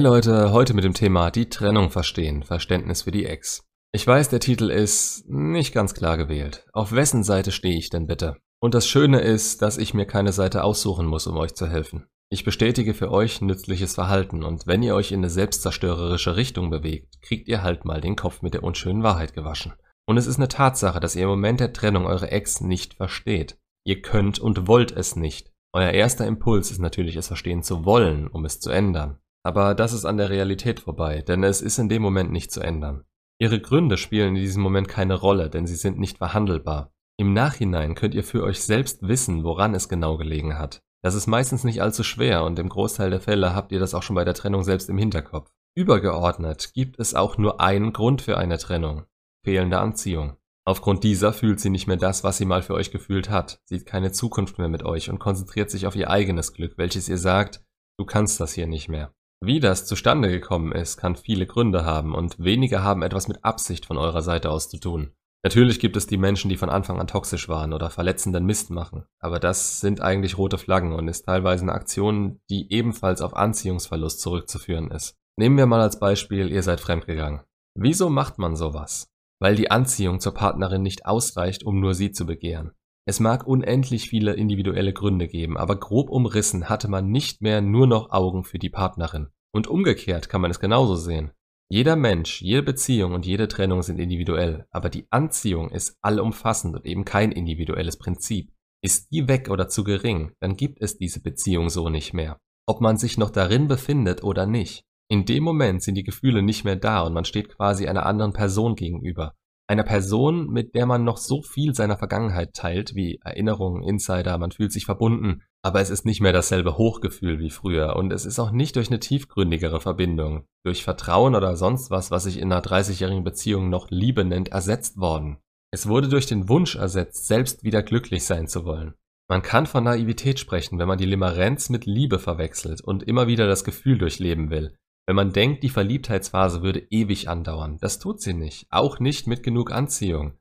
Hey Leute, heute mit dem Thema die Trennung verstehen, Verständnis für die Ex. Ich weiß, der Titel ist nicht ganz klar gewählt. Auf wessen Seite stehe ich denn bitte? Und das Schöne ist, dass ich mir keine Seite aussuchen muss, um euch zu helfen. Ich bestätige für euch nützliches Verhalten und wenn ihr euch in eine selbstzerstörerische Richtung bewegt, kriegt ihr halt mal den Kopf mit der unschönen Wahrheit gewaschen. Und es ist eine Tatsache, dass ihr im Moment der Trennung eure Ex nicht versteht. Ihr könnt und wollt es nicht. Euer erster Impuls ist natürlich, es verstehen zu wollen, um es zu ändern. Aber das ist an der Realität vorbei, denn es ist in dem Moment nicht zu ändern. Ihre Gründe spielen in diesem Moment keine Rolle, denn sie sind nicht verhandelbar. Im Nachhinein könnt ihr für euch selbst wissen, woran es genau gelegen hat. Das ist meistens nicht allzu schwer und im Großteil der Fälle habt ihr das auch schon bei der Trennung selbst im Hinterkopf. Übergeordnet gibt es auch nur einen Grund für eine Trennung. Fehlende Anziehung. Aufgrund dieser fühlt sie nicht mehr das, was sie mal für euch gefühlt hat, sieht keine Zukunft mehr mit euch und konzentriert sich auf ihr eigenes Glück, welches ihr sagt, du kannst das hier nicht mehr. Wie das zustande gekommen ist, kann viele Gründe haben und wenige haben etwas mit Absicht von eurer Seite aus zu tun. Natürlich gibt es die Menschen, die von Anfang an toxisch waren oder verletzenden Mist machen, aber das sind eigentlich rote Flaggen und ist teilweise eine Aktion, die ebenfalls auf Anziehungsverlust zurückzuführen ist. Nehmen wir mal als Beispiel, ihr seid fremdgegangen. Wieso macht man sowas? Weil die Anziehung zur Partnerin nicht ausreicht, um nur sie zu begehren. Es mag unendlich viele individuelle Gründe geben, aber grob umrissen hatte man nicht mehr nur noch Augen für die Partnerin. Und umgekehrt kann man es genauso sehen. Jeder Mensch, jede Beziehung und jede Trennung sind individuell, aber die Anziehung ist allumfassend und eben kein individuelles Prinzip. Ist die weg oder zu gering, dann gibt es diese Beziehung so nicht mehr. Ob man sich noch darin befindet oder nicht. In dem Moment sind die Gefühle nicht mehr da und man steht quasi einer anderen Person gegenüber. Einer Person, mit der man noch so viel seiner Vergangenheit teilt, wie Erinnerungen, Insider, man fühlt sich verbunden, aber es ist nicht mehr dasselbe Hochgefühl wie früher und es ist auch nicht durch eine tiefgründigere Verbindung, durch Vertrauen oder sonst was, was sich in einer 30-jährigen Beziehung noch Liebe nennt, ersetzt worden. Es wurde durch den Wunsch ersetzt, selbst wieder glücklich sein zu wollen. Man kann von Naivität sprechen, wenn man die Limerenz mit Liebe verwechselt und immer wieder das Gefühl durchleben will, wenn man denkt, die Verliebtheitsphase würde ewig andauern, das tut sie nicht, auch nicht mit genug Anziehung.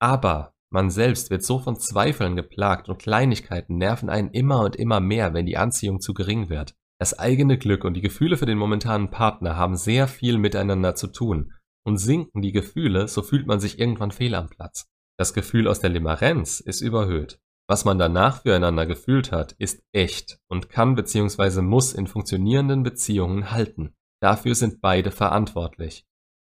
Aber man selbst wird so von Zweifeln geplagt und Kleinigkeiten nerven einen immer und immer mehr, wenn die Anziehung zu gering wird. Das eigene Glück und die Gefühle für den momentanen Partner haben sehr viel miteinander zu tun. Und sinken die Gefühle, so fühlt man sich irgendwann fehl am Platz. Das Gefühl aus der Limerenz ist überhöht. Was man danach füreinander gefühlt hat, ist echt und kann bzw. muss in funktionierenden Beziehungen halten. Dafür sind beide verantwortlich.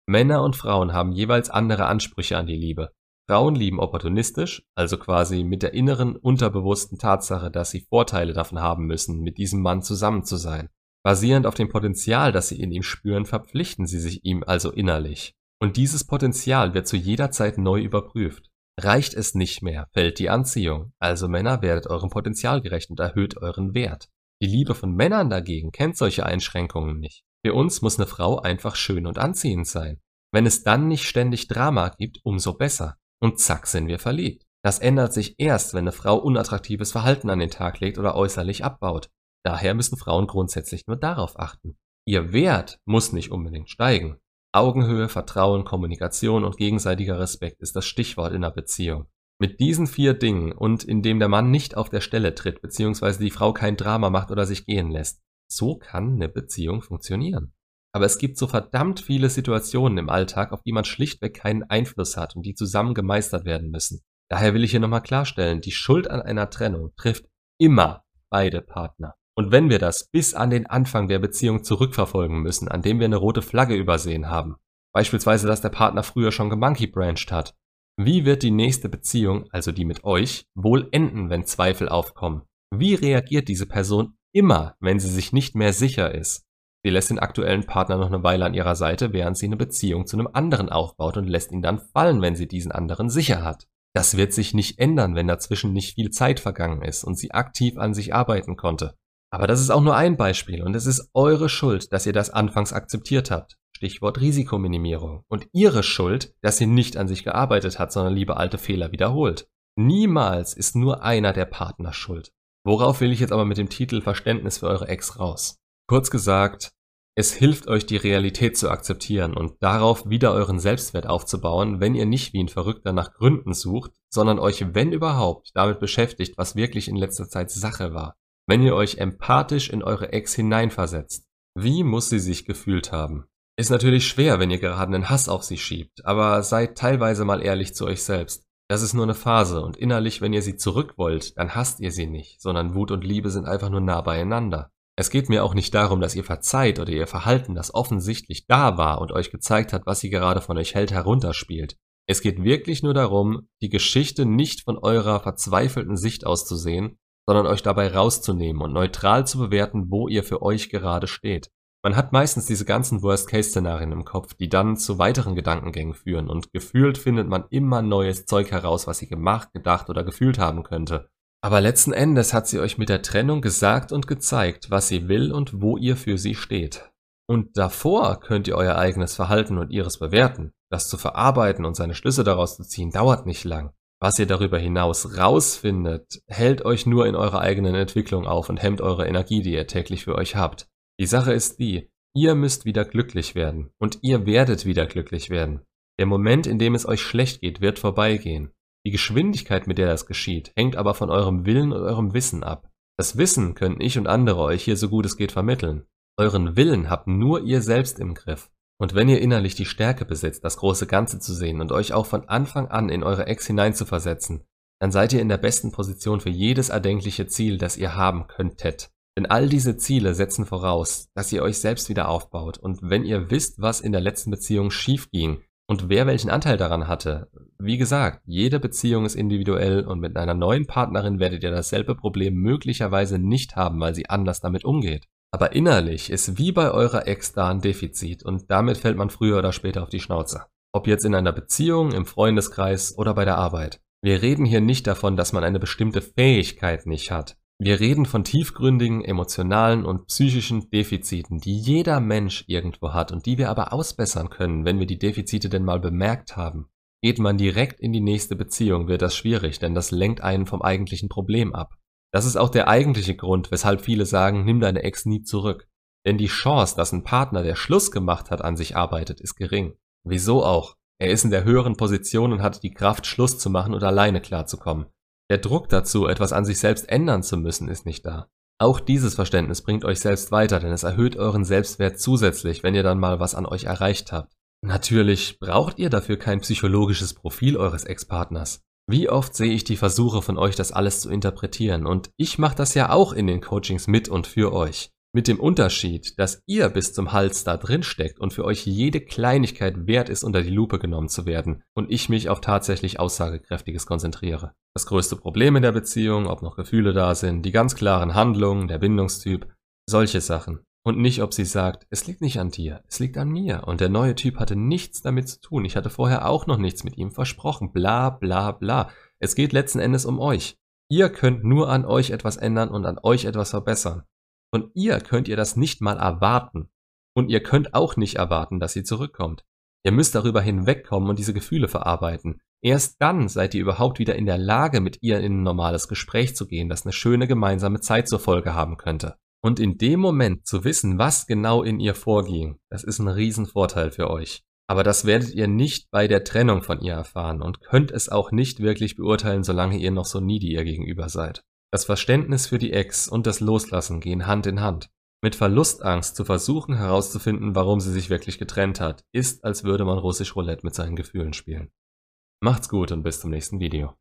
Männer und Frauen haben jeweils andere Ansprüche an die Liebe. Frauen lieben opportunistisch, also quasi mit der inneren, unterbewussten Tatsache, dass sie Vorteile davon haben müssen, mit diesem Mann zusammen zu sein. Basierend auf dem Potenzial, das sie in ihm spüren, verpflichten sie sich ihm also innerlich. Und dieses Potenzial wird zu jeder Zeit neu überprüft. Reicht es nicht mehr, fällt die Anziehung. Also Männer werdet eurem Potenzial gerecht und erhöht euren Wert. Die Liebe von Männern dagegen kennt solche Einschränkungen nicht. Für uns muss eine Frau einfach schön und anziehend sein. Wenn es dann nicht ständig Drama gibt, umso besser. Und zack sind wir verliebt. Das ändert sich erst, wenn eine Frau unattraktives Verhalten an den Tag legt oder äußerlich abbaut. Daher müssen Frauen grundsätzlich nur darauf achten. Ihr Wert muss nicht unbedingt steigen. Augenhöhe, Vertrauen, Kommunikation und gegenseitiger Respekt ist das Stichwort in einer Beziehung. Mit diesen vier Dingen und indem der Mann nicht auf der Stelle tritt, beziehungsweise die Frau kein Drama macht oder sich gehen lässt, so kann eine Beziehung funktionieren. Aber es gibt so verdammt viele Situationen im Alltag, auf die man schlichtweg keinen Einfluss hat und die zusammen gemeistert werden müssen. Daher will ich hier nochmal klarstellen, die Schuld an einer Trennung trifft immer beide Partner. Und wenn wir das bis an den Anfang der Beziehung zurückverfolgen müssen, an dem wir eine rote Flagge übersehen haben, beispielsweise, dass der Partner früher schon gemonkeybranched hat, wie wird die nächste Beziehung, also die mit euch, wohl enden, wenn Zweifel aufkommen? Wie reagiert diese Person Immer, wenn sie sich nicht mehr sicher ist. Sie lässt den aktuellen Partner noch eine Weile an ihrer Seite, während sie eine Beziehung zu einem anderen aufbaut und lässt ihn dann fallen, wenn sie diesen anderen sicher hat. Das wird sich nicht ändern, wenn dazwischen nicht viel Zeit vergangen ist und sie aktiv an sich arbeiten konnte. Aber das ist auch nur ein Beispiel und es ist eure Schuld, dass ihr das anfangs akzeptiert habt. Stichwort Risikominimierung. Und ihre Schuld, dass sie nicht an sich gearbeitet hat, sondern lieber alte Fehler wiederholt. Niemals ist nur einer der Partner schuld. Worauf will ich jetzt aber mit dem Titel Verständnis für eure Ex raus? Kurz gesagt, es hilft euch die Realität zu akzeptieren und darauf wieder euren Selbstwert aufzubauen, wenn ihr nicht wie ein Verrückter nach Gründen sucht, sondern euch, wenn überhaupt, damit beschäftigt, was wirklich in letzter Zeit Sache war. Wenn ihr euch empathisch in eure Ex hineinversetzt, Wie muss sie sich gefühlt haben? Ist natürlich schwer, wenn ihr gerade einen Hass auf sie schiebt, aber seid teilweise mal ehrlich zu euch selbst. Das ist nur eine Phase und innerlich, wenn ihr sie zurück wollt, dann hasst ihr sie nicht, sondern Wut und Liebe sind einfach nur nah beieinander. Es geht mir auch nicht darum, dass ihr verzeiht oder ihr Verhalten, das offensichtlich da war und euch gezeigt hat, was sie gerade von euch hält, herunterspielt. Es geht wirklich nur darum, die Geschichte nicht von eurer verzweifelten Sicht aus zu sehen, sondern euch dabei rauszunehmen und neutral zu bewerten, wo ihr für euch gerade steht. Man hat meistens diese ganzen Worst-Case-Szenarien im Kopf, die dann zu weiteren Gedankengängen führen und gefühlt findet man immer neues Zeug heraus, was sie gemacht, gedacht oder gefühlt haben könnte. Aber letzten Endes hat sie euch mit der Trennung gesagt und gezeigt, was sie will und wo ihr für sie steht. Und davor könnt ihr euer eigenes Verhalten und ihres bewerten. Das zu verarbeiten und seine Schlüsse daraus zu ziehen, dauert nicht lang. Was ihr darüber hinaus rausfindet, hält euch nur in eurer eigenen Entwicklung auf und hemmt eure Energie, die ihr täglich für euch habt. Die Sache ist die, ihr müsst wieder glücklich werden und ihr werdet wieder glücklich werden. Der Moment, in dem es euch schlecht geht, wird vorbeigehen. Die Geschwindigkeit, mit der das geschieht, hängt aber von eurem Willen und eurem Wissen ab. Das Wissen können ich und andere euch hier so gut es geht vermitteln. Euren Willen habt nur ihr selbst im Griff. Und wenn ihr innerlich die Stärke besitzt, das große Ganze zu sehen und euch auch von Anfang an in eure Ex hineinzuversetzen, dann seid ihr in der besten Position für jedes erdenkliche Ziel, das ihr haben könntet. Denn all diese Ziele setzen voraus, dass ihr euch selbst wieder aufbaut. Und wenn ihr wisst, was in der letzten Beziehung schief ging und wer welchen Anteil daran hatte, wie gesagt, jede Beziehung ist individuell und mit einer neuen Partnerin werdet ihr dasselbe Problem möglicherweise nicht haben, weil sie anders damit umgeht. Aber innerlich ist wie bei eurer Ex da ein Defizit und damit fällt man früher oder später auf die Schnauze. Ob jetzt in einer Beziehung, im Freundeskreis oder bei der Arbeit. Wir reden hier nicht davon, dass man eine bestimmte Fähigkeit nicht hat. Wir reden von tiefgründigen, emotionalen und psychischen Defiziten, die jeder Mensch irgendwo hat und die wir aber ausbessern können, wenn wir die Defizite denn mal bemerkt haben. Geht man direkt in die nächste Beziehung, wird das schwierig, denn das lenkt einen vom eigentlichen Problem ab. Das ist auch der eigentliche Grund, weshalb viele sagen, nimm deine Ex nie zurück. Denn die Chance, dass ein Partner, der Schluss gemacht hat, an sich arbeitet, ist gering. Wieso auch? Er ist in der höheren Position und hat die Kraft, Schluss zu machen und alleine klarzukommen. Der Druck dazu, etwas an sich selbst ändern zu müssen, ist nicht da. Auch dieses Verständnis bringt euch selbst weiter, denn es erhöht euren Selbstwert zusätzlich, wenn ihr dann mal was an euch erreicht habt. Natürlich braucht ihr dafür kein psychologisches Profil eures Ex-Partners. Wie oft sehe ich die Versuche von euch, das alles zu interpretieren, und ich mache das ja auch in den Coachings mit und für euch. Mit dem Unterschied, dass ihr bis zum Hals da drin steckt und für euch jede Kleinigkeit wert ist, unter die Lupe genommen zu werden und ich mich auf tatsächlich Aussagekräftiges konzentriere. Das größte Problem in der Beziehung, ob noch Gefühle da sind, die ganz klaren Handlungen, der Bindungstyp, solche Sachen. Und nicht, ob sie sagt, es liegt nicht an dir, es liegt an mir. Und der neue Typ hatte nichts damit zu tun. Ich hatte vorher auch noch nichts mit ihm versprochen. Bla bla bla. Es geht letzten Endes um euch. Ihr könnt nur an euch etwas ändern und an euch etwas verbessern. Von ihr könnt ihr das nicht mal erwarten. Und ihr könnt auch nicht erwarten, dass sie zurückkommt. Ihr müsst darüber hinwegkommen und diese Gefühle verarbeiten. Erst dann seid ihr überhaupt wieder in der Lage, mit ihr in ein normales Gespräch zu gehen, das eine schöne gemeinsame Zeit zur Folge haben könnte. Und in dem Moment zu wissen, was genau in ihr vorging, das ist ein Riesenvorteil für euch. Aber das werdet ihr nicht bei der Trennung von ihr erfahren und könnt es auch nicht wirklich beurteilen, solange ihr noch so needy ihr gegenüber seid. Das Verständnis für die Ex und das Loslassen gehen Hand in Hand. Mit Verlustangst zu versuchen herauszufinden, warum sie sich wirklich getrennt hat, ist, als würde man russisch Roulette mit seinen Gefühlen spielen. Macht's gut und bis zum nächsten Video.